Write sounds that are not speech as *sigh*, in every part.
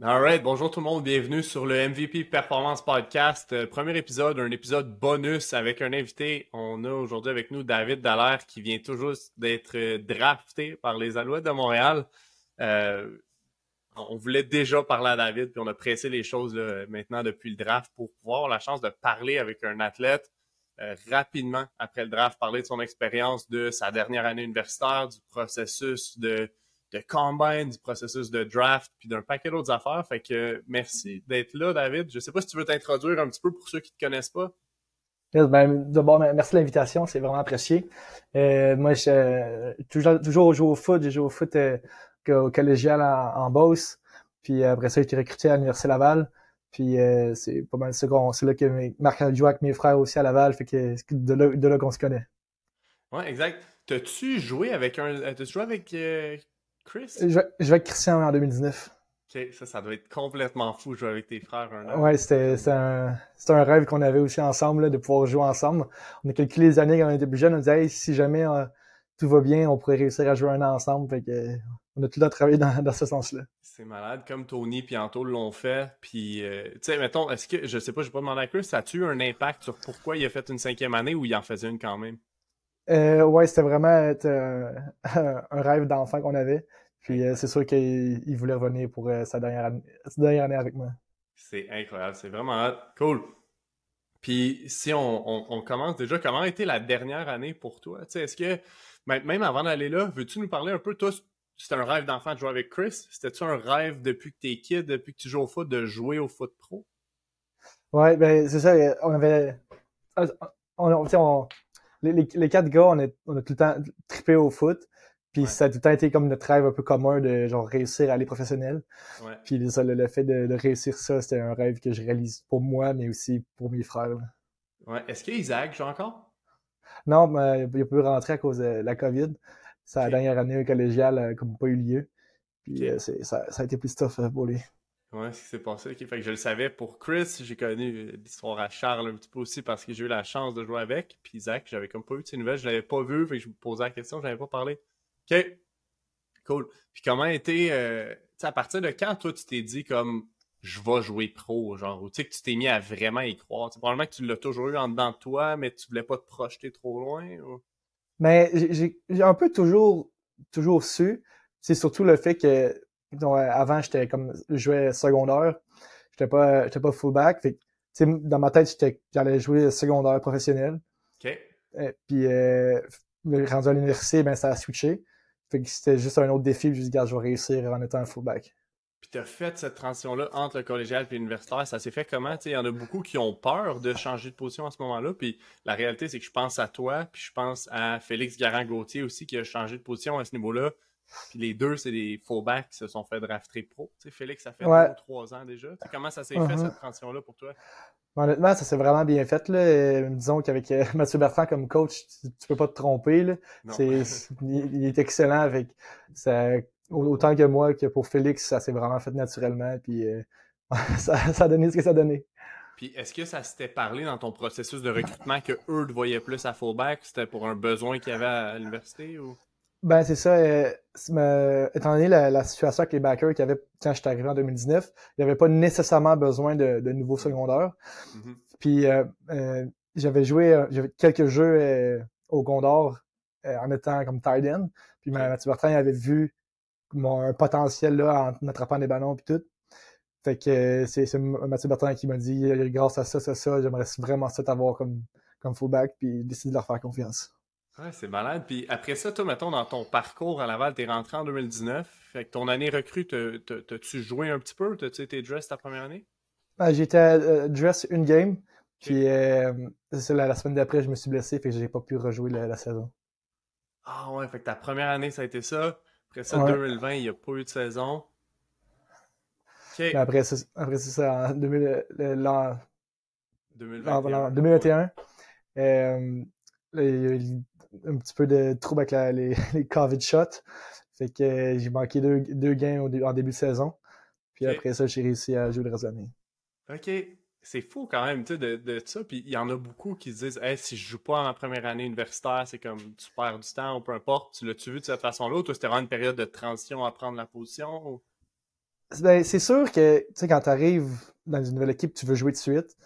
Alright, bonjour tout le monde, bienvenue sur le MVP Performance Podcast. Euh, premier épisode, un épisode bonus avec un invité. On a aujourd'hui avec nous David Dallaire qui vient toujours d'être euh, drafté par les Alouettes de Montréal. Euh, on voulait déjà parler à David, puis on a pressé les choses maintenant depuis le draft pour pouvoir avoir la chance de parler avec un athlète rapidement après le draft, parler de son expérience de sa dernière année universitaire, du processus de de combine, du processus de draft, puis d'un paquet d'autres affaires. Fait que merci d'être là, David. Je sais pas si tu veux t'introduire un petit peu pour ceux qui te connaissent pas. ben, d'abord, merci de l'invitation, c'est vraiment apprécié. Euh, moi, je toujours, toujours joué au foot, j'ai joué au foot euh, au collégial en, en, Beauce. Puis après ça, j'ai été recruté à l'Université Laval. Puis euh, c'est pas mal c'est là que Marc a joué avec mes frères aussi à Laval, fait que de là, de là qu'on se connaît. Ouais, exact. T'as-tu joué avec un. T'as-tu joué avec Chris? Je vais, je vais avec Christian en 2019. Ok, ça, ça doit être complètement fou jouer avec tes frères un an. Ouais, c'était un, un rêve qu'on avait aussi ensemble, de pouvoir jouer ensemble. On a calculé les années quand on était plus jeunes, on disait, hey, si jamais euh, tout va bien, on pourrait réussir à jouer un an ensemble. Fait que, on a tout le temps travaillé dans, dans ce sens-là. C'est malade, comme Tony et Anto l'ont fait. Puis, euh, tu sais, mettons, est-ce que, je sais pas, je vais pas demander à Chris, ça a-tu un impact sur pourquoi il a fait une cinquième année ou il en faisait une quand même? Euh, ouais, c'était vraiment euh, *laughs* un rêve d'enfant qu'on avait. Puis euh, c'est sûr qu'il voulait revenir pour euh, sa, dernière année, sa dernière année avec moi. C'est incroyable, c'est vraiment cool. Puis si on, on, commence déjà, comment a été la dernière année pour toi? Est-ce que, même avant d'aller là, veux-tu nous parler un peu, toi, c'était un rêve d'enfant de jouer avec Chris? C'était-tu un rêve depuis que t'es kid, depuis que tu joues au foot, de jouer au foot pro? Ouais, ben c'est ça, on avait... On, on, les, les, quatre gars, on a, on a tout le temps trippé au foot. Puis ça a tout le temps été comme notre rêve un peu commun de genre réussir à aller professionnel. Ouais. Puis le, fait de, réussir ça, c'était un rêve que je réalise pour moi, mais aussi pour mes frères. Ouais. Est-ce qu'Isaac joue encore? Non, mais il a pu rentrer à cause de la COVID. Sa dernière année collégiale n'a comme pas eu lieu. Puis euh, ça, ça, a été plus tough euh, pour lui. Ouais, ce qui s'est passé. Fait que je le savais pour Chris. J'ai connu l'histoire à Charles un petit peu aussi parce que j'ai eu la chance de jouer avec. Puis Isaac, j'avais comme pas eu de ses nouvelles. Je l'avais pas vu. Fait que je me posais la question. Je n'avais pas parlé. OK. Cool. Puis comment était. Euh, à partir de quand, toi, tu t'es dit comme je vais jouer pro, genre, ou tu sais, que tu t'es mis à vraiment y croire? T'sais, probablement que tu l'as toujours eu en dedans de toi, mais tu voulais pas te projeter trop loin? Mais j'ai un peu toujours, toujours su. C'est surtout le fait que avant, j'étais comme je jouais secondaire. J'étais pas j'étais pas fullback. Fait dans ma tête, j'allais jouer secondaire professionnel. OK. Et, puis euh, rendu à l'université, ben ça a switché. Fait que c'était juste un autre défi, je me dit, je vais réussir en étant un fullback. Puis tu as fait cette transition-là entre le collégial et l'universitaire. Ça s'est fait comment? Il y en a beaucoup qui ont peur de changer de position à ce moment-là. Puis la réalité, c'est que je pense à toi, puis je pense à Félix Garand-Gauthier aussi qui a changé de position à ce niveau-là. Puis les deux, c'est des fullbacks qui se sont fait drafter pro. Félix, ça fait deux ou trois ans déjà. comment ça s'est fait uh-huh. cette transition-là pour toi? Honnêtement, ça s'est vraiment bien fait. Là. Euh, disons qu'avec euh, *laughs* Mathieu Bertrand comme coach, tu, peux pas te tromper. Là. *laughs* Il, est excellent avec ça, autant que moi que pour Félix, ça s'est vraiment fait naturellement. Puis euh, *laughs* ça, ça, a donné ce que ça a donné. Puis est-ce que ça s'était parlé dans ton processus de recrutement que eux te voyaient plus à fullback? C'était pour un besoin qu'il y avait à l'université ou? Ben, c'est ça. Euh, étant donné la, situation avec les backers qu'il y avait quand j'étais arrivé en 2019, il n'y avait pas nécessairement besoin de, de nouveaux secondaires. Mm-hmm. Puis euh, euh, j'avais joué euh, j'avais quelques jeux euh, au Gondor en étant comme tight end. Puis Mathieu Bertrand avait vu mon un potentiel là en attrapant des ballons puis tout. Fait que c'est Mathieu Bertrand qui m'a dit grâce à ça, ça, ça, j'aimerais vraiment ça t'avoir comme, comme fullback puis décider de leur faire confiance. Ouais, c'est malade. Puis après ça, toi, mettons, dans ton parcours à Laval, t'es rentré en 2019. Fait que ton année recrue, t'as-tu joué un petit peu? T'as-tu été dress ta première année? Ben, J'étais euh, dress une game. Puis euh, la, semaine d'après, je me suis blessé, fait que j'ai pas pu rejouer la, saison. Ah ouais, fait que ta première année, ça a été ça. Après ça, 2020, il n'y a pas eu de saison. Ben, après, ça, après ça, en 2000, 2021, 2021 euh, un petit peu de trouble avec les, *laughs* les, COVID shots. Fait que euh, j'ai manqué deux, deux games en début de saison. Puis après ça, j'ai réussi à jouer le reste de l'année. OK. C'est fou quand même, tu sais, de, de, ça. Puis il y en a beaucoup qui se disent, hey, si je joue pas en première année universitaire, c'est comme tu perds du temps ou peu importe. Tu l'as-tu vu de cette façon-là ou toi, c'était vraiment une période de transition à prendre la position? Ben, c'est sûr que, tu sais, quand tu arrives dans une nouvelle équipe, tu veux jouer de suite.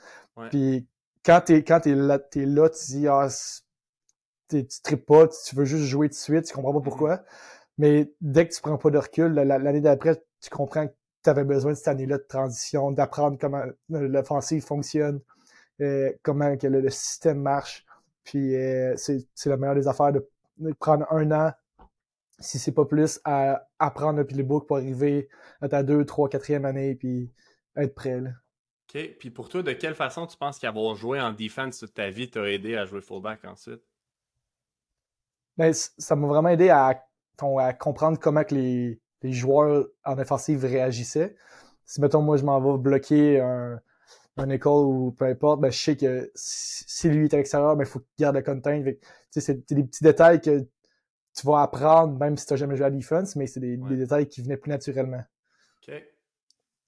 Puis quand t'es quand es là, là, tu dis ah, tu tripes pas, tu veux juste jouer de suite, tu comprends pas mm-hmm. pourquoi. Mais dès que tu prends pas de recul, l'année d'après, tu comprends que tu avais besoin de cette année-là de transition, d'apprendre comment l'offensive fonctionne, euh, comment que le, système marche. Puis euh, c'est la meilleure des affaires de, prendre un an, si c'est pas plus, à apprendre le playbook pour arriver à ta deux, trois, quatrième année, puis être prêt. Là. OK. Puis pour toi, de quelle façon tu penses qu'avoir joué en defense toute ta vie t'a aidé à jouer fullback ensuite? Ben, ça m'a vraiment aidé à, à comprendre comment que les, les, joueurs en offensive réagissaient. Si, mettons, moi, je m'en vais bloquer un, un école ou peu importe, ben, je sais que si lui est à l'extérieur, ben, il faut qu'il garde le contain. C'est des petits détails que tu vas apprendre, même si tu n'as jamais joué à defense, mais c'est des, des, détails qui venaient plus naturellement. OK.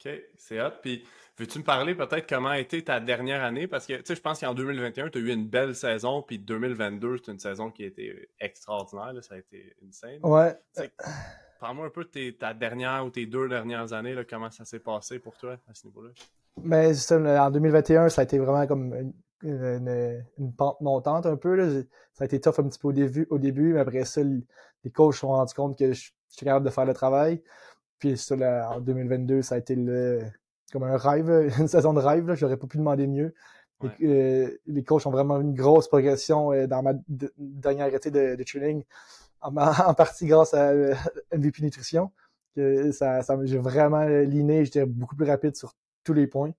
OK, c'est hot. Puis Veux-tu me parler peut-être comment a été ta dernière année? Parce que, tu sais, je pense qu'en 2021, tu as eu une belle saison, puis 2022, c'est une saison qui a été extraordinaire, ça a été une scène. Ouais. Parle-moi un peu de ta dernière ou tes deux dernières années, là, comment ça s'est passé pour toi à ce niveau-là? Mais en 2021, ça a été vraiment comme une, pente montante un peu. Là. Ça a été tough un petit peu au début, au début mais après ça, les coachs se sont rendus compte que je, suis capable de faire le travail. Puis ça, en 2022, ça a été le, comme un rêve, *laughs* une saison de rêve. Là, j'aurais pas pu demander mieux. Euh, les coachs ont vraiment une grosse progression euh, dans ma dernière été de, training, *laughs* en, partie grâce à euh, MVP Nutrition. Que ça, ça j'ai vraiment liné, j'étais beaucoup plus rapide sur tous les points.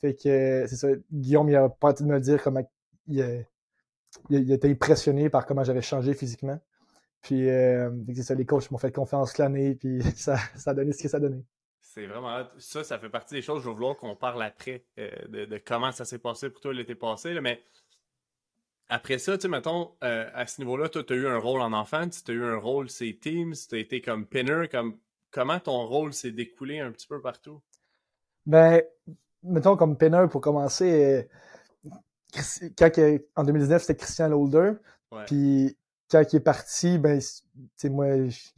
Fait que c'est ça. Guillaume, il a pas de me dire comment il, il, était impressionné par comment j'avais changé physiquement. Puis c'est ça, les coachs m'ont fait confiance l'année, puis *laughs* ça, ça a donné ce que ça a donné. C'est vraiment ça, ça fait partie des choses. Je vais vouloir qu'on parle après euh, de, comment ça s'est passé pour toi l'été passé. mais après ça, tu sais, mettons, euh, à ce niveau-là, tu as eu un rôle en enfant, tu as eu un rôle c'est Teams, tu as été comme pinner, comme comment ton rôle s'est découlé un petit peu partout? Ben, mettons comme pinner pour commencer, euh, quand en 2019, c'était Christian Lolder. Puis quand il est parti, ben, moi,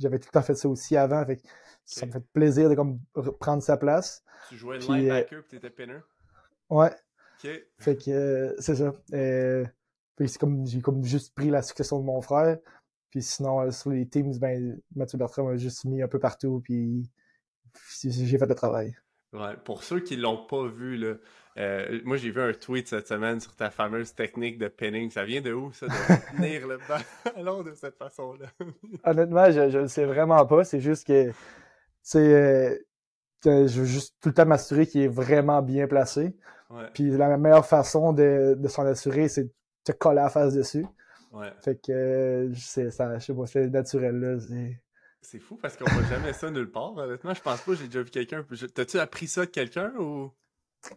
j'avais tout le temps fait ça aussi avant. Fait ça me fait plaisir de comme prendre sa place. Tu jouais puis, linebacker et t'étais pinner? Ouais. OK. Fait que euh, c'est ça. Euh, puis c'est comme j'ai comme juste pris la succession de mon frère. Puis sinon, euh, sur les teams, ben Mathieu Bertrand m'a juste mis un peu partout. Puis j'ai fait le travail. Ouais. Pour ceux qui l'ont pas vu, là, moi j'ai vu un tweet cette semaine sur ta fameuse technique de pinning. Ça vient de où ça, de *laughs* tenir le ballon de cette façon-là? Honnêtement, je ne sais vraiment pas. C'est juste que c'est euh, je veux juste tout le temps m'assurer qu'il est vraiment bien placé. Puis la meilleure façon de, de s'en assurer, c'est de te coller la face dessus. Ouais. Fait que euh, c'est ça, je sais pas, c'est naturel là. C'est fou parce qu'on voit jamais ça nulle part. Honnêtement, je pense pas que j'ai déjà vu quelqu'un. T'as-tu appris ça de quelqu'un ou?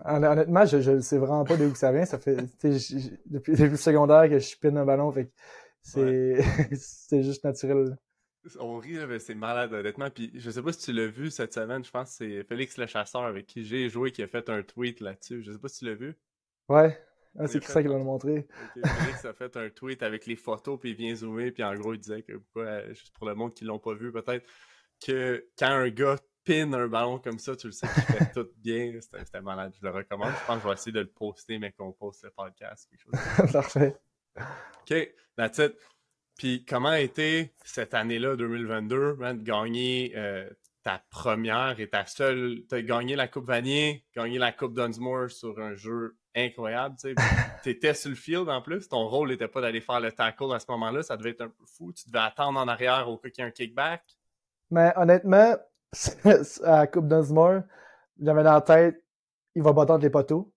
Honnêtement, je, ne sais vraiment pas d'où ça vient. Ça fait depuis, depuis le secondaire que je spinne un ballon, fait c'est *laughs* c'est juste naturel. On rit, mais c'est malade, honnêtement. Puis je sais pas si tu l'as vu cette semaine, je pense que c'est Félix le chasseur avec qui j'ai joué qui a fait un tweet là-dessus. Je sais pas si tu l'as vu. Ouais. Ah, c'est ça qu'il va nous montrer. Félix a fait un tweet avec les photos, puis il vient zoomer, puis en gros, il disait que, juste pour le monde qui l'ont pas vu, peut-être, que quand un gars pin un ballon comme ça, tu le sais qu'il fait tout bien. C'était malade, je le recommande. Je pense que je vais essayer de le poster, mais qu'on poste le podcast. Quelque chose *laughs* Parfait. OK, that's it. Puis comment a été cette année-là, 2022, de gagner euh, ta première et ta seule. Tu as gagné la Coupe Vanier, gagné la Coupe Dunsmore sur un jeu incroyable. Tu *laughs* étais sur le field en plus. Ton rôle n'était pas d'aller faire le tackle à ce moment-là. Ça devait être un peu fou. Tu devais attendre en arrière au cas qu'il y ait un kickback. Mais honnêtement, *laughs* à la Coupe Dunsmore, j'avais dans la tête, il va battre les poteaux.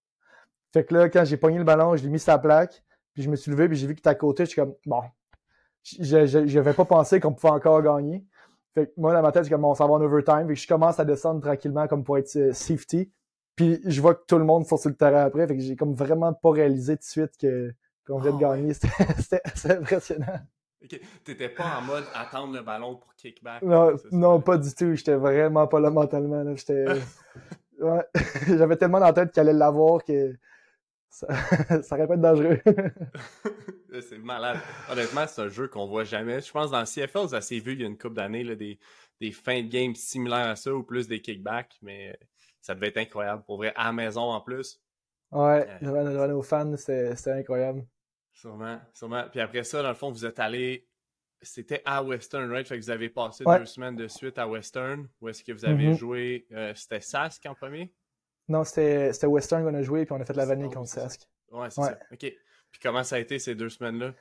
Fait que là, quand j'ai pogné le ballon, je l'ai mis la plaque, puis je me suis levé, puis j'ai vu qu'il était à côté. Je suis comme, bon, je n'avais pas pensé qu'on pouvait encore gagner. Fait que moi, dans ma tête, j'ai comme on s'en va en overtime. Fait que je commence à descendre tranquillement comme pour être euh, safety. Puis je vois que tout le monde faut sur le terrain après. Fait que j'ai comme vraiment pas réalisé tout de suite que qu'on vient de ah gagner. *laughs* C'était impressionnant. Ok, t'étais pas en mode attendre le ballon pour kickback. Non, non pas du tout. J'étais vraiment pas là mentalement. J'étais. *laughs* ouais. *laughs* J'avais tellement dans la tête qu'elle allait l'avoir que ça, *laughs* ça aurait pas être dangereux. *laughs* c'est malade. Honnêtement, c'est un jeu qu'on voit jamais. Je pense dans le CFL, ça s'est vu il y a une couple d'années, des, des fins de game similaires à ça ou plus des kickbacks, mais ça devait être incroyable. Pour vrai, à la maison en plus. Ouais, devant nos fans, c'était incroyable. Sûrement, sûrement. Puis après ça, dans le fond, vous êtes allé. C'était à Western, right? Fait que vous avez passé deux semaines de suite à Western. Ou est-ce que vous avez mm-hmm. joué. Euh, c'était Sask en premier? Non, c'était Western qu'on a joué, puis on a fait la vanille contre Sask. Ouais, c'est ça. OK. Puis comment ça a été ces deux semaines-là?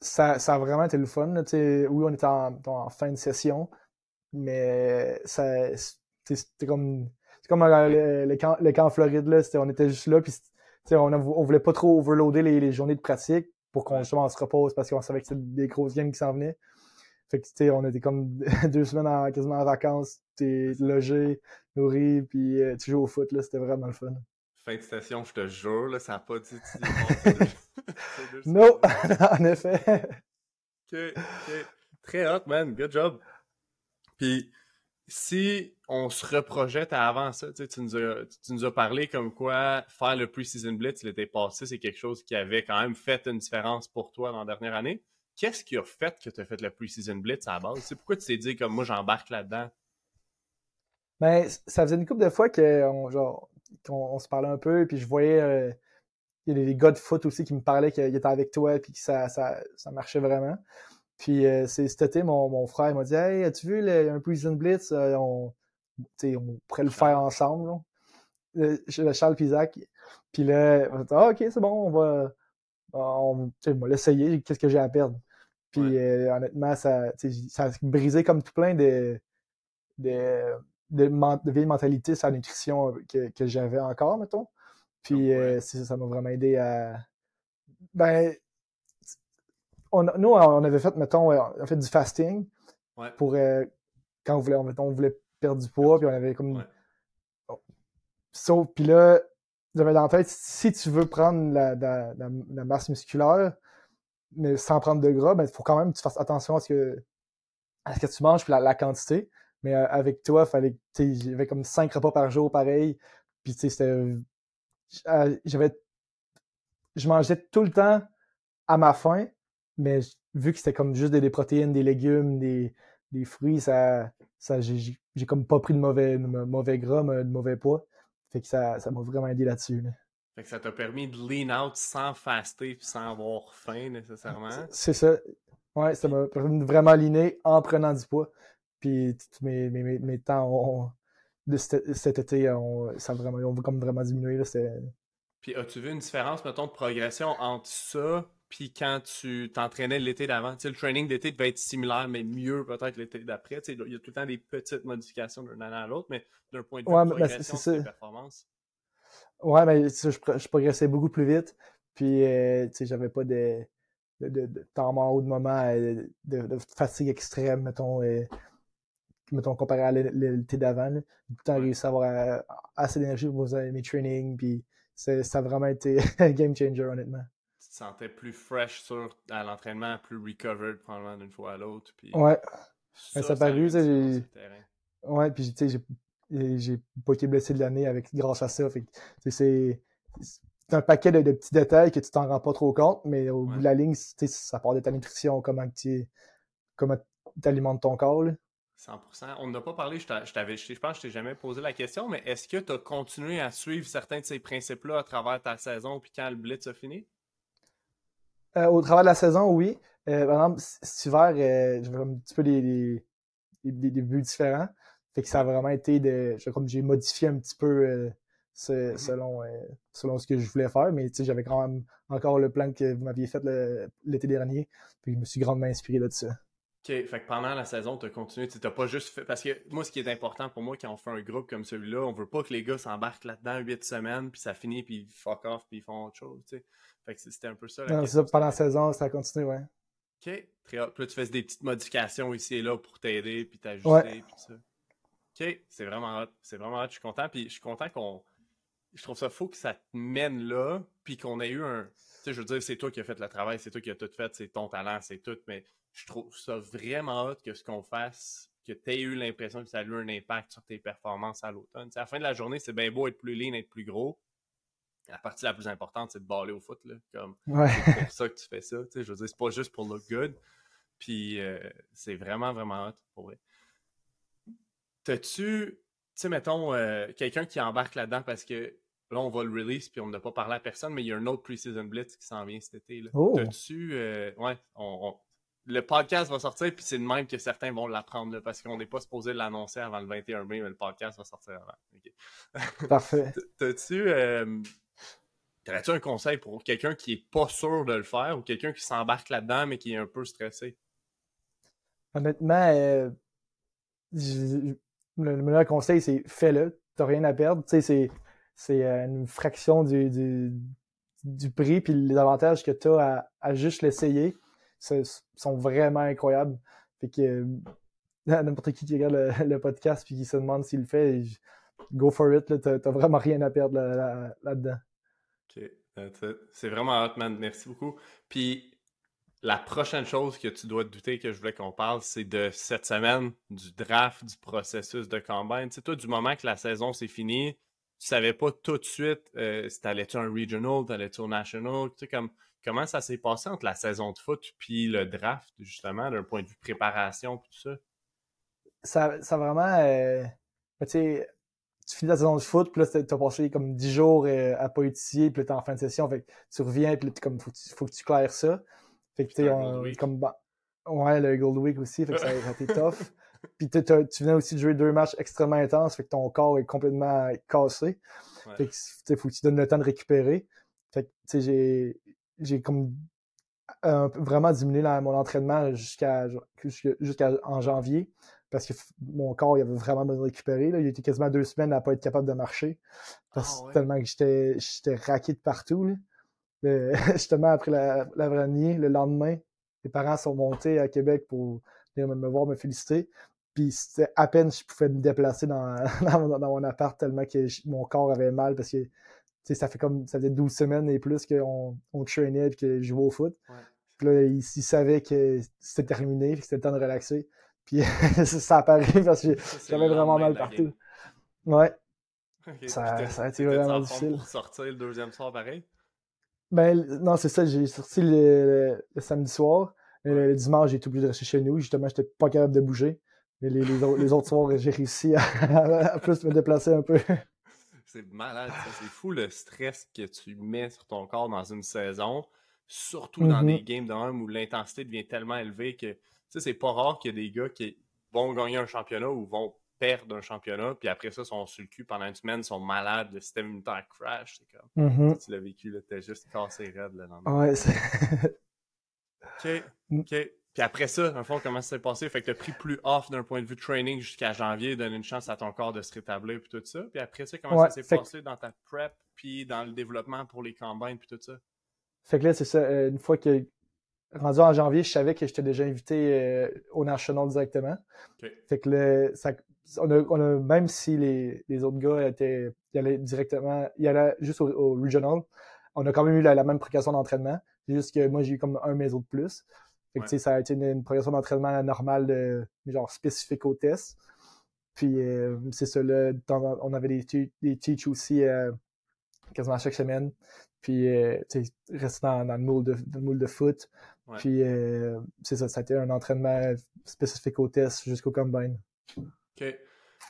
Ça, ça, a vraiment été le fun. oui, on était en, fin de session, mais ça c'était comme. C'est comme le, camp, le camp en Floride, là. On était juste là, puis on, on voulait pas trop overloader les, les journées de pratique pour qu'on se repose parce qu'on savait que c'était des grosses games qui s'en venaient. Fait que, tu sais, on était comme *laughs* deux semaines en, quasiment en vacances, t'es logé, nourri, puis euh, tu joues au foot, là, c'était vraiment le fun. Fin de station, je te jure, là, ça n'a pas dit... *laughs* *laughs* non, en effet. Ok, ok. Très hot, man. Good job. Puis, si on se reprojette avant ça, tu, nous as, tu nous as parlé comme quoi faire le Preseason Blitz l'été passé, c'est quelque chose qui avait quand même fait une différence pour toi dans la dernière année. Qu'est-ce qui a fait que tu as fait le Preseason Blitz à la base? Pourquoi tu t'es dit comme moi j'embarque là-dedans? Ben, ça faisait une couple de fois qu'on se parlait un peu, puis je voyais euh, il y a des gars de foot aussi qui me parlaient qu'ils étaient avec toi puis que ça, ça, ça marchait vraiment. Puis euh, cet été, mon, mon frère m'a dit Hey, as-tu vu le, un Prison Blitz? Euh, on, on pourrait le faire ensemble. Euh, Charles Pisac. Puis là, on dit, ah, ok, c'est bon, on va. On, va l'essayer, qu'est-ce que j'ai à perdre? Puis honnêtement, ça, ça a brisé comme tout plein de, de, de, de vieilles mentalités sur la nutrition que, que j'avais encore, mettons. Puis ça m'a vraiment aidé à. Ben, nous, on avait fait, mettons, on a fait du fasting pour euh, quand on voulait, on voulait perdre du poids, puis on avait comme. Oh. Sauf, puis là, j'avais dans la tête, si tu veux prendre la, la, masse musculaire, mais sans prendre de gras, ben, il faut quand même que tu fasses attention à ce que, à ce que tu manges, puis la, quantité. Mais euh, avec toi, fallait, j'avais comme cinq repas par jour, pareil. Puis, tu sais, c'était. Euh, j'avais. Je mangeais tout le temps à ma faim, mais vu que c'était comme juste des, protéines, des légumes, des, des fruits, ça, ça j'ai comme pas pris de mauvais, mauvais gras, de mauvais poids. Fait que ça m'a vraiment aidé là-dessus. Fait que ça t'a permis de lean out sans faster et sans avoir faim nécessairement. C'est ça. Ouais, ça m'a permis de vraiment leaner en prenant du poids. Puis mes, mes, mes temps de cet, été, ça a vraiment, ont comme vraiment diminué. Là, puis as-tu vu une différence, mettons, de progression entre ça puis quand tu t'entraînais l'été d'avant, le training d'été devait être similaire, mais mieux peut-être l'été d'après. Il y a tout le temps des petites modifications d'un an à l'autre, mais d'un point de vue de progression, de performance. Ouais, mais je, progressais beaucoup plus vite. Puis, euh, sais, j'avais pas de, de, de, temps mort ou de moment euh, de, fatigue extrême, mettons, euh, mettons comparé à l'été d'avant. J'ai tout le temps réussi à avoir assez d'énergie pour mes trainings. Puis, ça a vraiment été *laughs* un game changer, honnêtement te sentais plus fresh sur à l'entraînement, plus recovered probablement d'une fois à l'autre. Puis ouais. Ça, ça, a paru, j'ai. Ouais, puis tu sais, j'ai pas été blessé de l'année avec grâce à ça. C'est un paquet de, petits détails que tu t'en rends pas trop compte, mais au bout de la ligne, ça part de ta nutrition, comment tu comment alimentes ton corps. Là. 100%. On n'a pas parlé, je, t'avais, je, pense que je t'ai jamais posé la question, mais est-ce que tu as continué à suivre certains de ces principes-là à travers ta saison puis quand le Blitz a fini? Euh, au travers de la saison, oui. Euh, par exemple, cet hiver, euh, j'avais un petit peu des, des, des, buts différents. Fait que ça a vraiment été de. Comme j'ai modifié un petit peu mm-hmm. selon, selon ce que je voulais faire, mais j'avais quand même encore le plan que vous m'aviez fait l'été dernier. Puis je me suis grandement inspiré de ça. OK, fait que pendant la saison, tu as continué, tu n'as pas juste fait. Parce que moi, ce qui est important pour moi quand on fait un groupe comme celui-là, on veut pas que les gars s'embarquent là-dedans huit semaines, puis ça finit, puis ils fuck off, puis ils font autre chose. sais. Fait que c'était un peu ça. non, ça, pendant la saison, ça a continué, ouais. OK, très hot. Puis là, tu fais des petites modifications ici et là pour t'aider, puis t'ajuster, ouais. puis ça. OK, c'est vraiment hot. C'est vraiment hot. Je suis content, puis je suis content qu'on. Je trouve ça fou que ça te mène là, puis qu'on ait eu un. Tu sais, je veux dire, c'est toi qui as fait le travail, c'est toi qui as tout fait, c'est ton talent, c'est tout, mais je trouve ça vraiment hot que ce qu'on fasse, que tu aies eu l'impression que ça a eu un impact sur tes performances à l'automne. À la fin de la journée, c'est bien beau être plus lean, être plus gros. la partie la plus importante, c'est de baller au foot. Là, comme, Ouais. C'est pour ça que tu fais ça. tu sais, Je veux dire, c'est pas juste pour look good. Puis euh, c'est vraiment, vraiment hot pour vrai. T'as-tu, tu sais, mettons, euh, quelqu'un qui embarque là-dedans parce que là, on va le release puis on n'a pas parlé à personne, mais il y a un autre Preseason Blitz qui s'en vient cet été. Là. Oh. T'as-tu, euh, ouais, on, on- le podcast va sortir puis c'est de même que certains vont l'apprendre là, parce qu'on n'est pas supposé l'annoncer avant le 21 mai, mais le podcast va sortir avant. *laughs* Parfait. T'as-tu. Euh, T'aurais-tu un conseil pour quelqu'un qui est pas sûr de le faire ou quelqu'un qui s'embarque là-dedans mais qui est un peu stressé? Honnêtement, euh, le, le meilleur conseil, c'est fais-le. T'as rien à perdre. Tu sais, c'est, c'est euh, une fraction du, du, prix puis les avantages que tu as à, à juste l'essayer sont vraiment incroyables. Fait que euh, *laughs* n'importe qui qui regarde le, podcast puis qui se demande s'il le fait, go for it. T'as, t'as vraiment rien à perdre là- là- là-dedans. Ok. C'est vraiment hot, man. Merci beaucoup. Puis la prochaine chose que tu dois te douter que je voulais qu'on parle, c'est de cette semaine, du draft, du processus de combine. Tu sais, toi, du moment que la saison s'est finie, tu savais pas tout de suite euh, si t'allais-tu un regional, t'allais-tu au national, tu sais, comme comment ça s'est passé entre la saison de foot puis le draft, justement, d'un point de vue préparation puis tout ça? ça, ça vraiment. euh, ben, tu finis la saison de foot, puis là, t'as passé comme 10 jours euh, à pas étudier, puis là, t'es en fin de session, tu reviens, puis là, comme, faut, faut que tu claires ça. Fait que, tu sais, Week. comme, bah, ouais, le Gold Week aussi, fait que ça, a été *laughs* tough. Puis tu venais aussi de jouer deux matchs extrêmement intenses, fait que ton corps est complètement cassé. Ouais. Fait que, tu sais, faut que tu donnes le temps de récupérer. Fait que, tu sais, j'ai, j'ai comme vraiment diminué la- mon entraînement jusqu'à, jusqu'à, jusqu'à en janvier parce que mon corps il avait vraiment besoin de récupérer. Là. Il était quasiment deux semaines à pas être capable de marcher. Parce Ah ouais. tellement que j'étais, j'étais raqué de partout. Là. *laughs* Justement, après la, la le lendemain, les parents sont montés à Québec pour venir me, voir, me féliciter. Puis c'était à peine je pouvais me déplacer dans, *laughs* dans, mon- dans mon appart tellement que mon corps avait mal parce que tu sais, ça fait comme ça faisait 12 semaines et plus qu'on on traînait et que je jouais au foot. Ouais. Puis là, ils, savaient que c'était terminé, que c'était le temps de relaxer. Puis *laughs* ça a paru parce que j'avais vraiment mal partout. Ouais. Ça- ça a été vraiment difficile. Pour sortir le deuxième soir pareil? Ben non, c'est ça, j'ai sorti le, samedi soir. Le, le dimanche, j'ai été obligé de rester chez nous. Justement, j'étais pas capable de bouger. Mais les, les, autres, les autres soirs, j'ai réussi à, à plus me déplacer un peu. C'est malade, ça. C'est fou le stress que tu mets sur ton corps dans une saison, surtout dans Mhm. des games de même où l'intensité devient tellement élevée que, tu sais, c'est pas rare qu'il y a des gars qui vont gagner un championnat ou vont perdre un championnat, puis après ça, sont sur le cul pendant une semaine, sont malades, le système immunitaire crash, c'est comme, Mhm. tu l'as vécu, là, t'es juste cassé raide le lendemain. Ouais, c'est- *laughs* Ok, ok. Puis après ça, le fond, comment ça s'est passé? Fait que t'as pris plus off d'un point de vue training jusqu'à janvier, donner une chance à ton corps de se rétablir puis tout ça. Puis après ça, comment Ouais, ça s'est que- passé dans ta prep puis dans le développement pour les combines puis tout ça? Fait que là, c'est ça. euh, Une fois que rendu en janvier, je savais que j'étais déjà invité euh, au National directement. Fait que là, ça, on a, on a- même si les, les autres gars étaient, ils allaient directement, ils allaient juste au, au regional, on a quand même eu la, la même progression d'entraînement. C'est juste que moi, j'ai eu comme un maison de plus. Fait que, Ouais. ça a été une, une progression d'entraînement normale, de, genre spécifique au test. Puis, euh, c'est ça, là, dans- on avait des, des teach aussi euh, quasiment chaque semaine. Puis, euh, tu sais, rester dans, dans le moule de, dans le moule de foot. Ouais. Puis, euh, c'est ça, ça a été un entraînement spécifique au test jusqu'au combine. OK.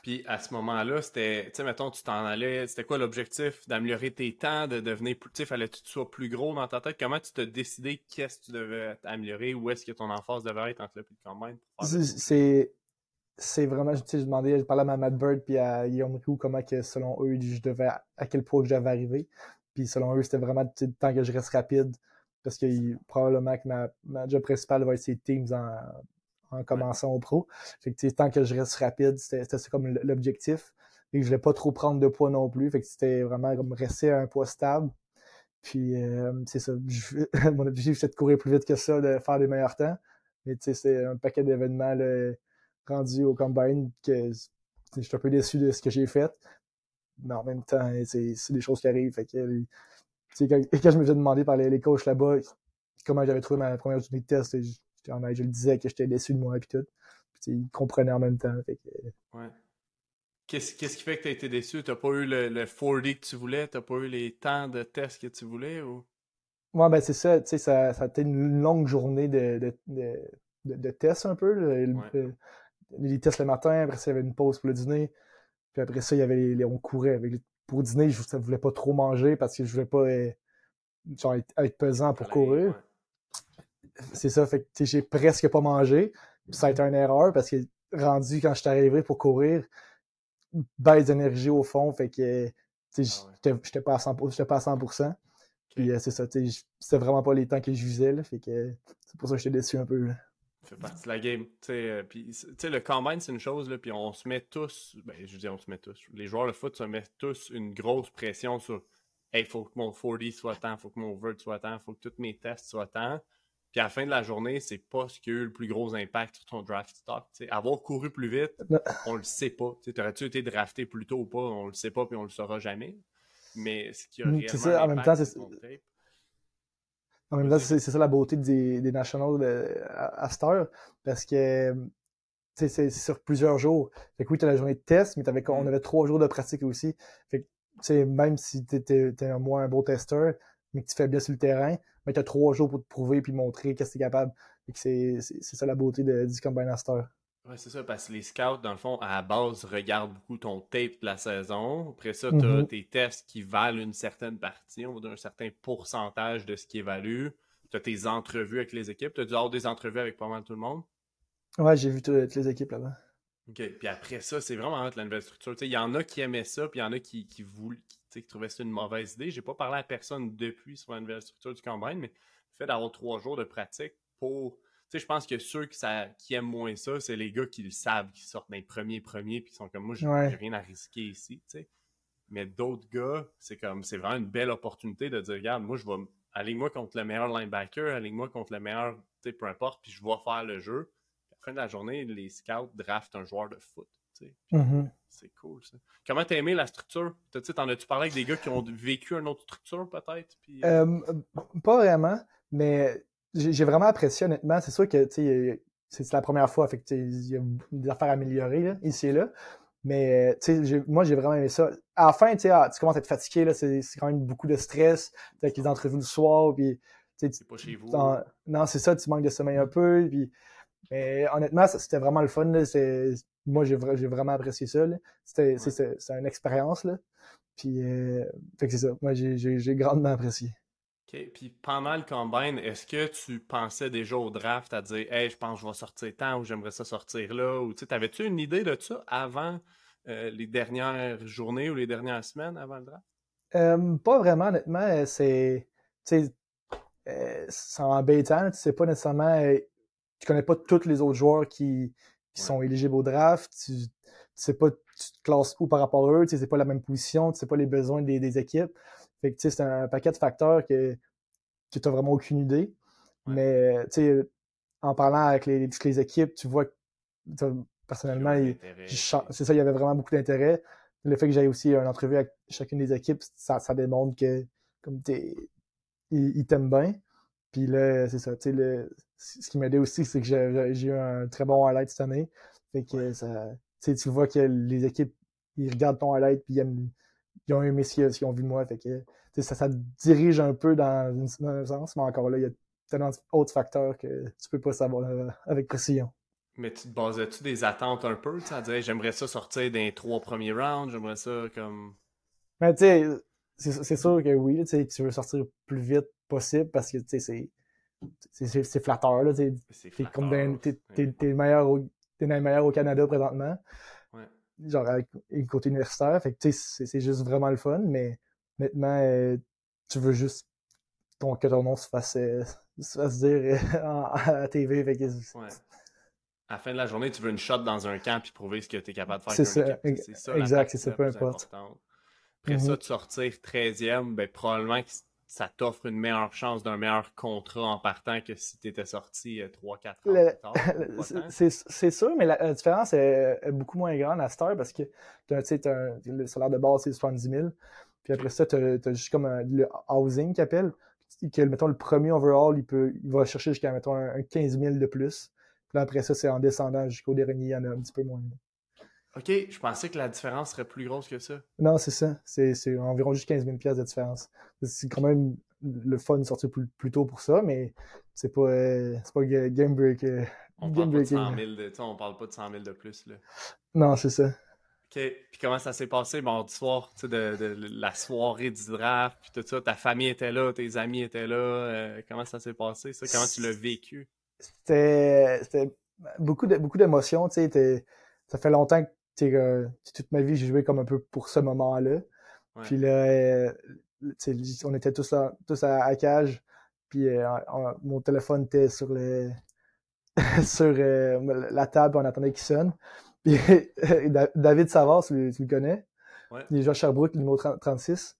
Puis à ce moment-là, c'était, tu sais, mettons, tu t'en allais, c'était quoi l'objectif? D'améliorer tes temps, de devenir plus, tu sais, fallait que tu sois plus gros dans ta tête? Comment tu t'as décidé qu'est-ce que tu devais améliorer? Où est-ce que ton emphase devait être entre le plus de combine? C'est- C'est vraiment, tu sais, je demandais, je parlais à Matt Bird puis à Guillaume Roux comment que selon eux, je devais, à quel point je devais arriver. Puis selon eux, c'était vraiment temps que je reste rapide parce que il- probablement que ma, ma job principale va être ces teams en, en commençant au pro. Fait que tant que je reste rapide, c'était comme l'objectif. Et que je voulais pas trop prendre de poids non plus. Fait que c'était vraiment comme rester à un poids stable. Puis euh, c'est ça. Je- *laughs* mon objectif, c'était de courir plus vite que ça, de faire des meilleurs temps. Mais tu sais, c'est un paquet d'événements rendus au combine que je suis un peu déçu de ce que j'ai fait. Mais en même temps, c'est des choses qui arrivent. Fait que, sais, quand, quand je me faisais demander par les, les coachs là-bas comment j'avais trouvé ma première journée de test, j'étais honnête, je le disais que j'étais déçu de moi et tout. Puis tu ils comprenaient en même temps. Fait que, Ouais. Qu'est-ce qui fait que tu as été déçu? T'as pas eu le, le 40 que tu voulais? T'as pas eu les temps de tests que tu voulais? Ou... Ouais, ben c'est ça, tu sais, ça, ça a été une longue journée de, de, de, de, tests un peu. les tests le matin, après ça, il y avait une pause pour le dîner. Puis après ça, il y avait les, on courait. Avec pour dîner, je ne voulais pas trop manger parce que je voulais pas euh, genre, être, pesant pour courir. C'est ça, fait que j'ai presque pas mangé. ça a été une erreur parce que rendu quand je suis arrivé pour courir, baisse d'énergie au fond, fait que ah j'étais pas à 100%. J'étais pas à 100%. Puis euh, c'est ça, c'était vraiment pas les temps que je visais, là, fait que c'est pour ça que j'étais déçu un peu. Là. Ça fait partie de la game. Euh, le combine, c'est une chose, là, puis on se met tous, ben, je dis on se met tous, les joueurs de foot se mettent tous une grosse pression sur Hey, faut que mon 40 soit temps, faut que mon vert soit temps, faut que tous mes tests soient temps. Puis à la fin de la journée, c'est pas ce qui a eu le plus gros impact sur ton draft stock. Avoir couru plus vite, on le sait pas. T'aurais-tu été drafté plus tôt ou pas, on le sait pas, puis on le saura jamais. Mais ce qui a mm, réellement ça, en même temps, c'est en même temps, c'est ça la beauté des, des Nationals à, cette heure, parce que c'est sur plusieurs jours. Fait que oui, tu as la journée de test, mais avais, on mm. avait trois jours de pratique aussi. Fait que, même si tu es, un moins un beau testeur, mais que tu fais bien sur le terrain, mais tu as trois jours pour te prouver puis montrer qu'est-ce que tu es capable. C'est ça la beauté de, du Combine Master. Ouais, c'est ça, parce que les scouts, dans le fond, à la base, regardent beaucoup ton tape de la saison. Après ça, tu as mm-hmm. tes tests qui valent une certaine partie, on va dire un certain pourcentage de ce qui est valu. Tu as tes entrevues avec les équipes. Tu as dû avoir des entrevues avec pas mal tout le monde. Ouais, j'ai vu toutes les équipes là-bas. OK. Puis après ça, c'est vraiment la nouvelle structure. Il y en a qui aimaient ça, puis il y en a qui, qui, qui, trouvaient ça une mauvaise idée. J'ai pas parlé à personne depuis sur la nouvelle structure du combine, mais le fait d'avoir trois jours de pratique pour sais, je pense que ceux qui, ça, qui aiment moins ça, c'est les gars qui le savent, qui sortent dans les premiers premiers, puis qui sont comme moi, j'ai rien à risquer ici, tu sais. Mais d'autres gars, c'est comme, c'est vraiment une belle opportunité de dire, regarde, moi, je vais, aligne-moi contre le meilleur linebacker, aligne-moi contre le meilleur, tu sais, peu importe, puis je vais faire le jeu. à la fin de la journée, les scouts draftent un joueur de foot. Mm-hmm. C'est cool ça. Comment t'as aimé la structure? T'en as-tu parlé avec des gars qui ont vécu une autre structure peut-être? Euh, pas vraiment, mais j'ai vraiment apprécié, honnêtement. C'est sûr que c'est la première fois, fait il y a des affaires à améliorer ici et là. Mais moi, j'ai vraiment aimé ça. À la fin, ah, tu commences à être fatigué, c'est quand même beaucoup de stress, avec les entrevues le soir, puis c'est pas chez vous. non, c'est ça, tu manques de sommeil un peu. Puis, mais honnêtement, c'était vraiment le fun. moi, j'ai vraiment apprécié ça. C'était c'est une expérience. Là. Puis, euh, fait que c'est ça. Moi, j'ai grandement apprécié. Puis pendant le combine, est-ce que tu pensais déjà au draft à dire Hey, je pense que je vais sortir tant ou j'aimerais ça sortir là? Ou tu avais-tu une idée de ça avant euh, les dernières journées ou les dernières semaines avant le draft? Euh, pas vraiment, honnêtement. Euh, c'est. c'est embêtant. Tu sais pas nécessairement. tu connais pas tous les autres joueurs qui, sont éligibles au draft. Tu, tu sais pas tu te classes où par rapport à eux, tu sais pas la même position, tu sais pas les besoins des, des équipes. Fait que, c'est un paquet de facteurs que, tu n'as vraiment aucune idée. Mais, tu sais, en parlant avec les, toutes les équipes, tu vois que, personnellement, c'est ça, il y avait vraiment beaucoup d'intérêt. Le fait que j'aille aussi une entrevue avec chacune des équipes, ça, ça démontre que, comme t'es, ils, t'aiment bien. Puis là, c'est ça, tu sais, ce qui m'a aidé aussi, c'est que j'ai eu un très bon highlight cette année. Fait que ça, tu vois que les équipes, ils regardent ton highlight puis ils aiment, ils ont aimé ce qu'ils ont vu de moi. Fait que, ça, ça dirige un peu dans, une, un sens, mais encore là, il y a tellement d'autres facteurs que tu peux pas savoir euh, avec précision. Mais tu te basais-tu des attentes un peu? Tu dire j'aimerais ça sortir des trois premiers rounds, j'aimerais ça comme. Mais tu sais, c'est sûr que oui, tu veux sortir plus vite possible parce que tu sais, c'est c'est flatteur. Là, t'es, meilleur au, t'es meilleur au Canada présentement genre avec une côté universitaire. Fait que tu sais, c'est juste vraiment le fun, mais maintenant, euh, tu veux juste ton, que ton nom se fasse, euh, se fasse dire euh, *laughs* à la TV. Fait que, ouais. À la fin de la journée, tu veux une shot dans un camp puis prouver ce que tu es capable de faire. C'est ça, exact, c'est ça, peu importe. Après ça, mm-hmm. de sortir 13e, ben, probablement que ça t'offre une meilleure chance d'un meilleur contrat en partant que si tu étais sorti 3-4 euh, ans plus tard. *laughs* C'est sûr, mais la, différence est, beaucoup moins grande à cette heure parce que as le salaire de base, c'est 70 000. Puis après ça, tu as, juste comme le housing qui appelle. Que, mettons, le premier overall, il, peut, il va chercher jusqu'à, mettons, un, 15 000 de plus. Puis après ça, c'est en descendant jusqu'au dernier, il y en a un petit peu moins. OK, je pensais que la différence serait plus grosse que ça. Non, c'est ça. C'est environ juste 15 000 de différence. C'est quand même le fun de sortir plus, tôt pour ça, mais c'est pas, euh, pas game break. Euh, on, parle pas de 100 000 de, on parle pas de 100 000 de plus. Là. Non, c'est ça. OK. Puis comment ça s'est passé mardi soir, tu sais, de, la soirée du draft, puis tout ça, ta famille était là, tes amis étaient là, euh, comment ça s'est passé, ça? Comment tu l'as vécu? C'était beaucoup de beaucoup d'émotions, tu sais, ça fait longtemps que euh, toute ma vie, j'ai joué comme un peu pour ce moment-là. Puis là, euh, on était tous, tous à, cage, puis mon téléphone était sur le *laughs* sur la table, on attendait qu'il sonne. *laughs* Puis David Savard, tu, le connais? Ouais. Il est joué à Sherbrooke, numéro 36.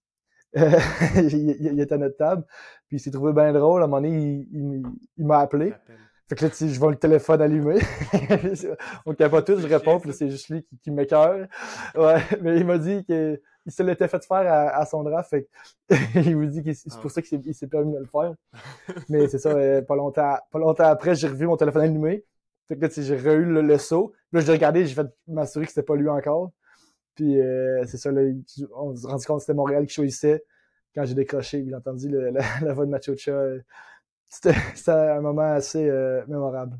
*laughs* il, était à notre table. Puis il s'est trouvé bien drôle. À un moment donné, il, il, m'a appelé. Fait que là, je vois le téléphone allumé. *laughs* On pas tous, je réponds, puis c'est juste lui qui, qui m'écœure. Ouais, mais il m'a dit qu'il se l'était fait faire à, son draft. Fait *laughs* il me dit que c'est pour ah. ça qu'il s'est permis de le faire. mais c'est ça, euh, pas longtemps, pas longtemps après, j'ai revu mon téléphone allumé. Fait que là, j'ai re-eu le, saut. Là, j'ai regardé, j'ai fait m'assurer que c'était pas lui encore. Puis euh, c'est ça, là, on s'est rendu compte que c'était Montréal qui choisissait. Quand j'ai décroché, j'ai entendu le, *laughs* la, voix de Machocha. Euh, *laughs* c'était un moment assez euh, mémorable.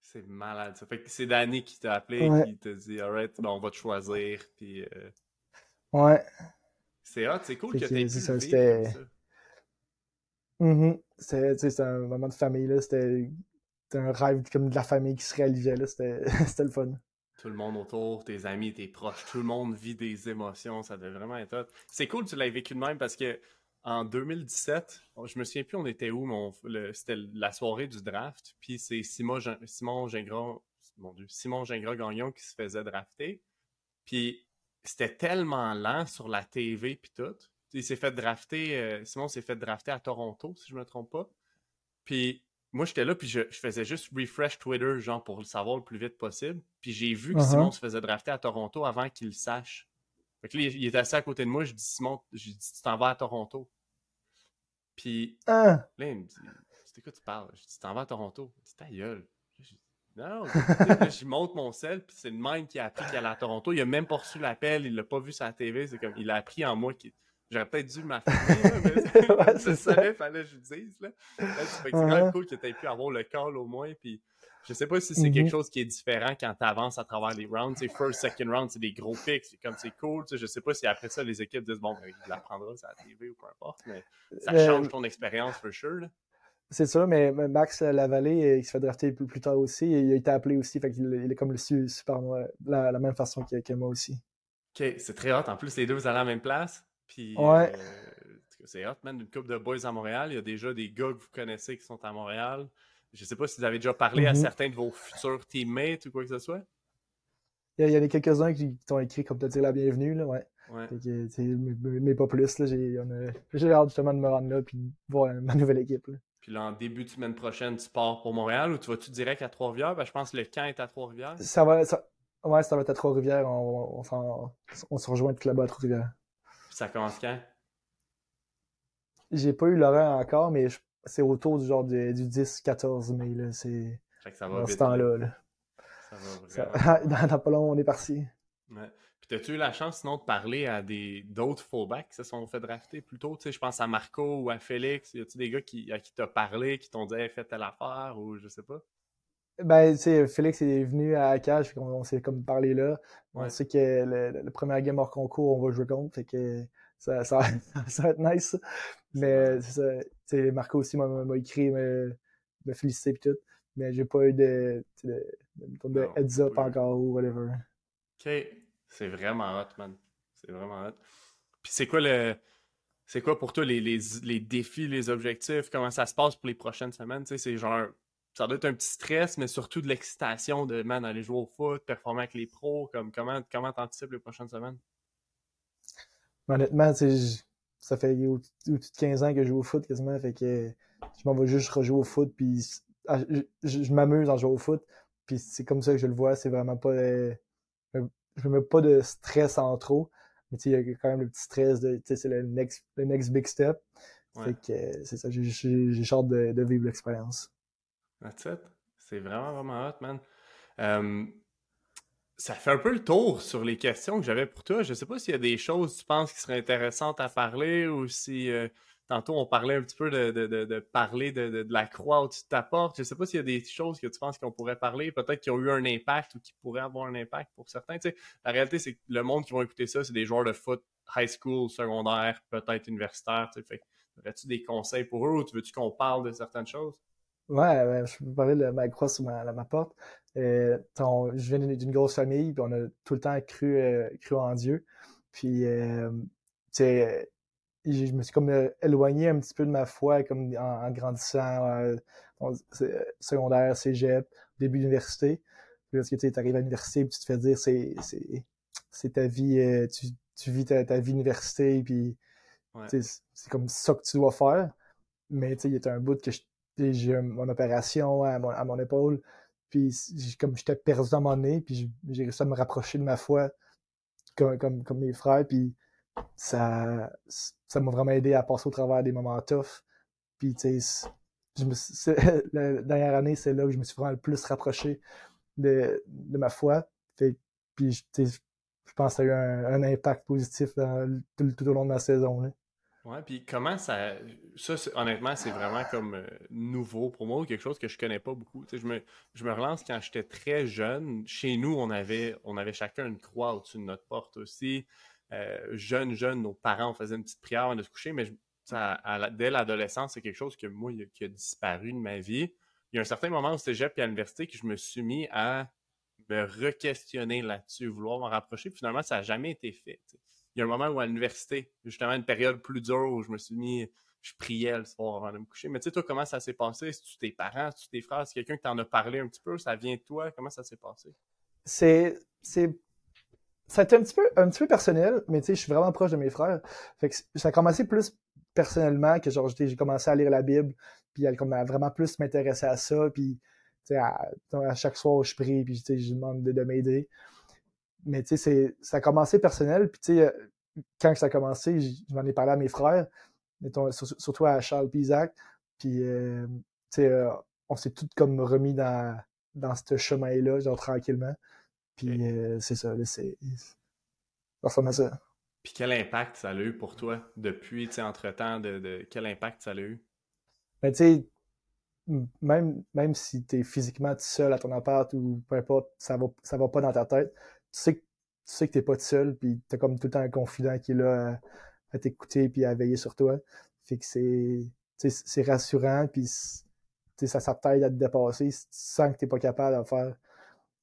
C'est malade. Ça fait que c'est Danny qui t'a appelé qui t'a dit Alright, on va te choisir. Puis, Ouais. C'est hot, c'est cool que, t'aies ça, c'était... Mm C'était un moment de famille, là. C'était c'était un rêve comme de la famille qui se réalisait. Là. C'était, *laughs* c'était le fun. Tout le monde autour, tes amis, tes proches, tout le monde vit des émotions. Ça devait vraiment être hot. C'est cool que tu l'aies vécu de même parce que en 2017, je me souviens plus on était où, mais c'était la soirée du draft. Puis c'est Simon, Simon Gingras, mon Dieu, Simon Gingras Gagnon qui se faisait drafter. Puis c'était tellement lent sur la TV puis tout. Il s'est fait drafter, euh, Simon s'est fait drafter à Toronto, si je me trompe pas. Puis moi, j'étais là, puis je, faisais juste refresh Twitter, genre, pour le savoir le plus vite possible. Puis j'ai vu que uh-huh. Simon se faisait drafter à Toronto avant qu'il le sache. Fait que là, il, était assis à côté de moi, je dis, Simon, je dis, tu t'en vas à Toronto. Puis ah. là, il me dit, c'est quoi tu parles? Je dis, t'en vas à Toronto. Il dit, ta gueule. non, *laughs* je monte mon sel, puis c'est le même qui a appris qu'il allait à Toronto. Il a même pas reçu l'appel, il l'a pas vu sur la TV. C'est comme, il a appris en moi qu'il J'aurais peut-être dû m'affirmer, mais *laughs* *laughs* ouais, c'est ça. Il fallait que je le dise. Là. c'est quand même cool que tu aies pu avoir le call au moins. Puis je sais pas si c'est quelque mm-hmm. chose qui est différent quand tu avances à travers les rounds. C'est first, second round, c'est des gros picks. C'est comme c'est cool. Je sais pas si après ça, les équipes disent bon, ben, il l'apprendra sur la TV ou peu importe. Mais ça euh, change ton expérience, for sure. Là. C'est ça, mais Max Lavallée, il se fait drafter plus, plus tard aussi. Et il a été appelé aussi. Fait qu'il il est comme le super la, la même façon que, que moi aussi. Ok, c'est très hot. En plus, les deux, vous allez à la même place. Puis, ouais. Euh, c'est hot, man. Une couple de boys à Montréal. Il y a déjà des gars que vous connaissez qui sont à Montréal. Je sais pas si vous avez déjà parlé à mm-hmm. certains de vos futurs teammates ou quoi que ce soit. Il y, en a quelques-uns qui t'ont écrit comme te dire la bienvenue, là, ouais. ouais. mais, pas plus, là. J'ai hâte justement de me rendre là puis de voir ma nouvelle équipe. Là. Puis là, en début de semaine prochaine, tu pars pour Montréal ou tu vas-tu direct à Trois-Rivières? Ben, je pense que le camp est à Trois-Rivières. Ça va, ça, ouais, ça va être à Trois-Rivières. On, on, on, se rejoint tout là-bas à Trois-Rivières ça commence quand? J'ai pas eu l'horaire encore, mais c'est autour du genre du, 10-14 mai. Là. C'est ça va dans ce temps-là. Ça va vraiment. *laughs* dans, pas long, on est parti. Ouais. Puis as-tu eu la chance sinon de parler à des d'autres fullbacks qui se sont fait drafter plus tôt? Tu sais, je pense à Marco ou à Félix. Y a-tu des gars qui, à qui t'as parlé, qui t'ont dit hey, fais telle affaire ou je sais pas? Ben, tu sais, Félix est venu à Cage, on, on s'est comme parlé là. On sait que le, premier game hors concours, on va jouer contre, fait que ça, ça, *laughs* ça va être nice. Mais c'est ça, sais, Marco aussi m'a écrit, me, me féliciter et tout. Mais j'ai pas eu de, de, de, heads up encore ou whatever. Ok, c'est vraiment hot, man. C'est vraiment hot. Puis c'est quoi le. C'est quoi pour toi les, les, les défis, les objectifs? Comment ça se passe pour les prochaines semaines? C'est genre ça doit être un petit stress, mais surtout de l'excitation de man, aller jouer au foot, performer avec les pros. Comme, comment comment t'anticipes les prochaines semaines? Honnêtement, ça fait au-dessus de 15 ans que je joue au foot quasiment. Fait que je m'en vais juste rejouer au foot. Puis je, m'amuse en jouant au foot. Puis c'est comme ça que je le vois. C'est vraiment pas. Euh, je me mets pas de stress en trop. Mais il y a quand même le petit stress de. C'est le next, le next big step. Fait que c'est ça. J'ai hâte de, de vivre l'expérience. That's it. C'est vraiment, vraiment hot, man. Ça fait un peu le tour sur les questions que j'avais pour toi. Je sais pas s'il y a des choses tu penses qui seraient intéressantes à parler ou si euh, tantôt on parlait un petit peu de, parler de, la croix au-dessus de ta porte. Je sais pas s'il y a des choses que tu penses qu'on pourrait parler, peut-être qui ont eu un impact ou qui pourraient avoir un impact pour certains. la réalité, c'est que le monde qui va écouter ça, c'est des joueurs de foot high school, secondaire, peut-être universitaire. Fait aurais-tu des conseils pour eux ou tu veux-tu qu'on parle de certaines choses? Ouais, je peux parler de ma croix sur ma porte. Euh, je viens d'une grosse famille, puis on a tout le temps cru, euh, cru en Dieu. Puis, euh, je me suis comme euh, éloigné un petit peu de ma foi comme en, grandissant, secondaire, cégep, début d'université. Parce que tu arrives à l'université, puis tu te fais dire c'est c'est ta vie, tu, tu vis ta, ta vie université, puis c'est comme ça que tu dois faire. Mais il y a un bout que j'ai mon opération à mon, à mon épaule, puis comme j'étais perdu dans mon nez, puis j'ai réussi à me rapprocher de ma foi comme, comme, comme mes frères, puis ça ça m'a vraiment aidé à passer au travers des moments tough. Puis, tu sais, *laughs* la dernière année, c'est là que je me suis vraiment le plus rapproché de, de ma foi. Fait, puis, je pense que ça a eu un, impact positif tout, au long de ma saison. Là. Ouais, puis comment ça. Ça, honnêtement, c'est vraiment comme euh, nouveau pour moi ou quelque chose que je connais pas beaucoup. je me, je me relance quand j'étais très jeune. Chez nous, on avait, on avait chacun une croix au-dessus de notre porte aussi. Euh, jeune, jeune, nos parents, faisaient une petite prière avant de se coucher, mais dès l'adolescence, c'est quelque chose que moi, qui a disparu de ma vie. Il y a un certain moment au cégep et à l'université que je me suis mis à me re-questionner là-dessus, vouloir m'en rapprocher. finalement, ça n'a jamais été fait il y a un moment où à l'université, justement une période plus dure où je me suis mis, je priais le soir avant de me coucher. Mais tu sais, toi, comment ça s'est passé? Si tu tes parents, si tes frères, si quelqu'un qui t'en a parlé un petit peu, ça vient de toi, comment ça s'est passé? C'est, c'est, ça a été un petit peu, un petit peu personnel, mais tu sais, je suis vraiment proche de mes frères. Fait que ça a commencé plus personnellement que genre, j'ai commencé à lire la Bible, puis elle a vraiment plus m'intéresser à ça, puis sais, à, chaque soir, je prie, puis je demande de, de m'aider mais tu sais, ça a commencé personnel. Puis tu sais, euh, quand ça a commencé, je m'en ai parlé à mes frères, surtout à Charles et Isaac. Puis euh, tu sais, euh, on s'est tous comme remis dans, dans ce chemin-là, genre tranquillement. Puis c'est ça, c'est. Ça à ça. Puis quel impact ça a eu pour toi depuis, tu sais, entre-temps, de, quel impact ça a eu? Ben, tu sais, même, même si tu es physiquement tout seul à ton appart ou peu importe, ça va, ça va pas dans ta tête, sais, tu sais que t'es pas seul, puis t'as comme tout le temps un confident qui est là à, t'écouter puis à veiller sur toi. Fait que c'est, c'est rassurant, puis ça, ça t'aide à te dépasser. Si tu sens que t'es pas capable de faire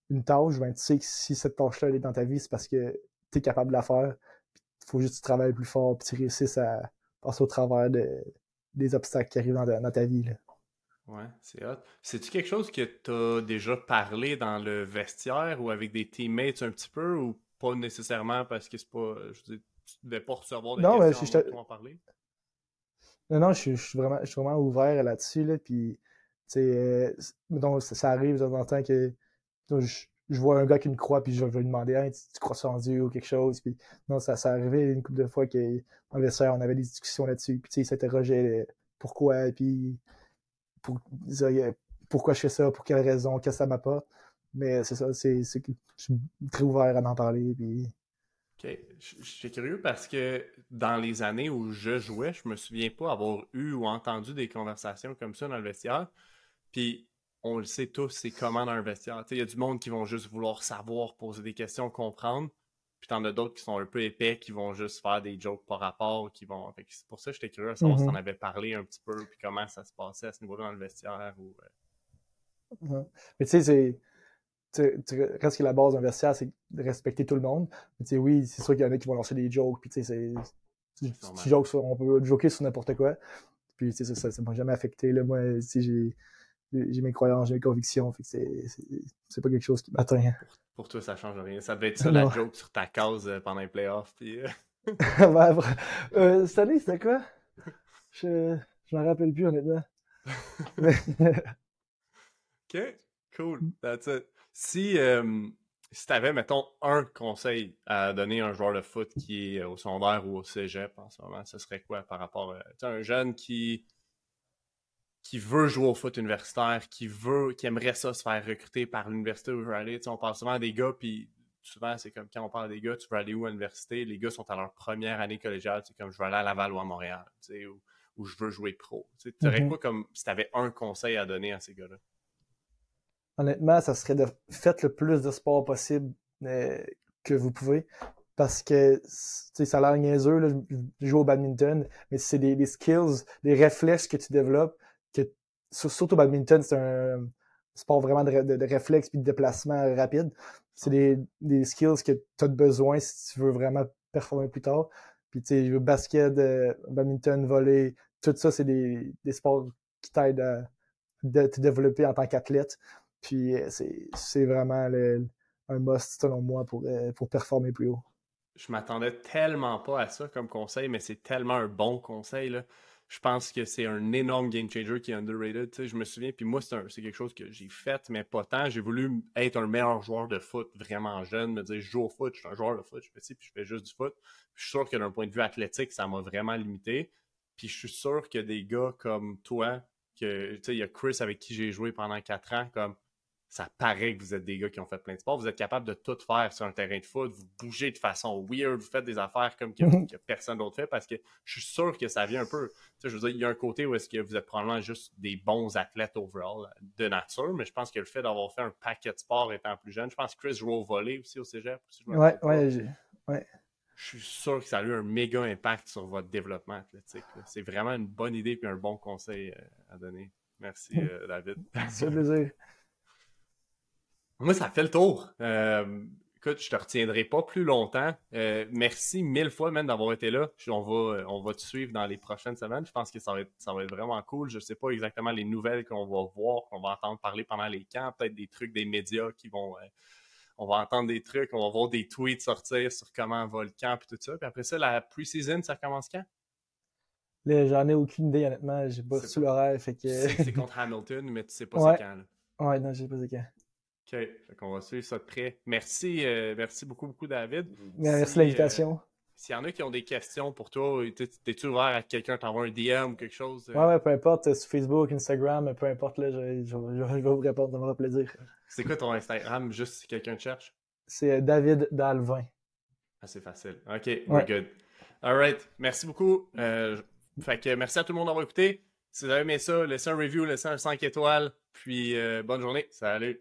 une tâche, ben, tu sais que si cette tâche-là est dans ta vie, c'est parce que tu es capable de la faire. Il faut juste que tu travailles plus fort, puis tu réussisses à passer au travers de, des obstacles qui arrivent dans, ta vie. Là. Ouais, c'est hot. C'est-tu quelque chose que tu as déjà parlé dans le vestiaire ou avec des teammates un petit peu ou pas nécessairement parce que c'est pas. Je veux dire, tu devais pas recevoir des non, questions pour en parler? Non, non, je, suis vraiment, je suis vraiment ouvert là-dessus. Là, puis, tu sais, euh, ça, arrive de temps en temps que je, vois un gars qui me croit, puis je vais lui demander tu, crois en Dieu ou quelque chose. Puis, non, ça, ça arrivait une couple de fois que dans le vestiaire, on avait des discussions là-dessus. Puis, tu sais, il s'interrogeait pourquoi, puis pourquoi je fais ça, pour quelle raison, qu'est-ce que ça m'apporte. Mais c'est ça, c'est, je suis très ouvert à en parler. Puis... Ok, je, suis curieux parce que dans les années où je jouais, je me souviens pas avoir eu ou entendu des conversations comme ça dans le vestiaire. Puis on le sait tous, c'est comment dans un vestiaire. Il y a du monde qui vont juste vouloir savoir, poser des questions, comprendre. Puis t'en as d'autres qui sont un peu épais, qui vont juste faire des jokes par rapport, qui vont. c'est pour ça que j'étais curieux de savoir si mm-hmm. t'en avais parlé un petit peu, puis comment ça se passait à ce niveau-là dans le vestiaire. Ou, euh. Mais tu sais, c'est. Reste que la base d'un vestiaire, c'est de respecter tout le monde. Mais tu sais, oui, c'est sûr qu'il y en a qui vont lancer des jokes, puis tu sais, c'est. on peut joker sur n'importe quoi. Puis tu sais, ça ne m'a jamais affecté. Là. Moi, j'ai j'ai mes croyances, j'ai mes convictions. Fait que c'est pas quelque chose qui m'atteint. Pour, toi, ça change rien. Ça devait être ça la joke sur ta cause euh, pendant les playoffs. Puis... Euh. *laughs* euh, cette année, c'était quoi? Je, je m'en rappelle plus, honnêtement. *laughs* ok, cool. That's it. Si, euh, si tu avais, mettons, un conseil à donner à un joueur de foot qui est au secondaire ou au cégep en ce moment, ce serait quoi par rapport à un jeune qui qui veut jouer au foot universitaire, qui veut, qui aimerait ça se faire recruter par l'université où je veux aller. on parle souvent des gars, puis souvent, c'est comme quand on parle des gars, tu veux aller où à l'université? Les gars sont à leur première année collégiale, c'est comme je veux aller à Laval ou à Montréal, ou, ou je veux jouer pro. Tu aurais mm-hmm. quoi comme si tu avais un conseil à donner à ces gars-là? Honnêtement, ça serait de faites le plus de sport possible euh, que vous pouvez. Parce que ça a l'air niaiseux, là, je joue au badminton, mais c'est des, skills, des réflexes que tu développes, surtout au badminton, c'est un sport vraiment de, de, réflexe puis de déplacement rapide. C'est des, des skills que tu as besoin si tu veux vraiment performer plus tard. Puis tu sais, basket, euh, badminton, volley, tout ça, c'est des, des sports qui t'aident à te développer en tant qu'athlète. Puis euh, c'est vraiment le, un must selon moi pour, euh, pour performer plus haut. Je m'attendais tellement pas à ça comme conseil, mais c'est tellement un bon conseil. Là. Je pense que c'est un énorme game changer qui est underrated. je me souviens, puis moi, c'est quelque chose que j'ai fait, mais pas tant. J'ai voulu être un meilleur joueur de foot vraiment jeune, me dire je joue au foot, je suis un joueur de foot, je suis petit, puis je fais juste du foot. je suis sûr que d'un point de vue athlétique, ça m'a vraiment limité. Puis je suis sûr que des gars comme toi, que il y a Chris avec qui j'ai joué pendant quatre ans, comme ça paraît que vous êtes des gars qui ont fait plein de sports. Vous êtes capable de tout faire sur un terrain de foot. Vous bougez de façon weird. Vous faites des affaires comme *laughs* que, personne d'autre fait parce que je suis sûr que ça vient un peu. Tu sais, je veux dire, il y a un côté où est-ce que vous êtes probablement juste des bons athlètes overall de nature, mais je pense que le fait d'avoir fait un paquet de sports étant plus jeune, je pense que Chris au volley aussi au cégep. ouais, ouais, ouais. Je suis sûr que ça a eu un méga impact sur votre développement athlétique. C'est vraiment une bonne idée et un bon conseil euh, à donner. Merci, *laughs* euh, David. C'est plaisir. Moi, ça fait le tour. Euh, écoute, je te retiendrai pas plus longtemps. Euh, merci mille fois même d'avoir été là. On va, on va te suivre dans les prochaines semaines. Je pense que ça va être, ça va être vraiment cool. Je sais pas exactement les nouvelles qu'on va voir, qu'on va entendre parler pendant les camps, peut-être des trucs des médias qui vont. Euh, on va entendre des trucs, on va voir des tweets sortir sur comment va le camp et tout ça. Puis après ça, la pre-season, ça commence quand? J'en ai aucune idée, honnêtement. J'ai pas su l'horaire. Fait que... c'est *laughs* contre Hamilton, mais tu sais pas c'est quand. Là. Ouais, non, j'ai pas c'est quand. OK. On va suivre ça de près. Merci, euh, merci beaucoup, beaucoup, David. Merci de l'invitation. Euh, s'il y en a qui ont des questions pour toi, t'es-tu ouvert à quelqu'un t'envoie un DM ou quelque chose? Euh? Ouais, ouais, peu importe, sur Facebook, Instagram, peu importe, là, je, je, vais vous répondre, ça me fera plaisir. C'est quoi ton Instagram, juste si quelqu'un te cherche? C'est David Dalvin. Ah, c'est facile. OK, we're good. All right. Merci beaucoup. fait que merci à tout le monde d'avoir écouté. Si vous avez aimé ça, laissez un review, laissez un 5 étoiles. Puis bonne journée. Salut.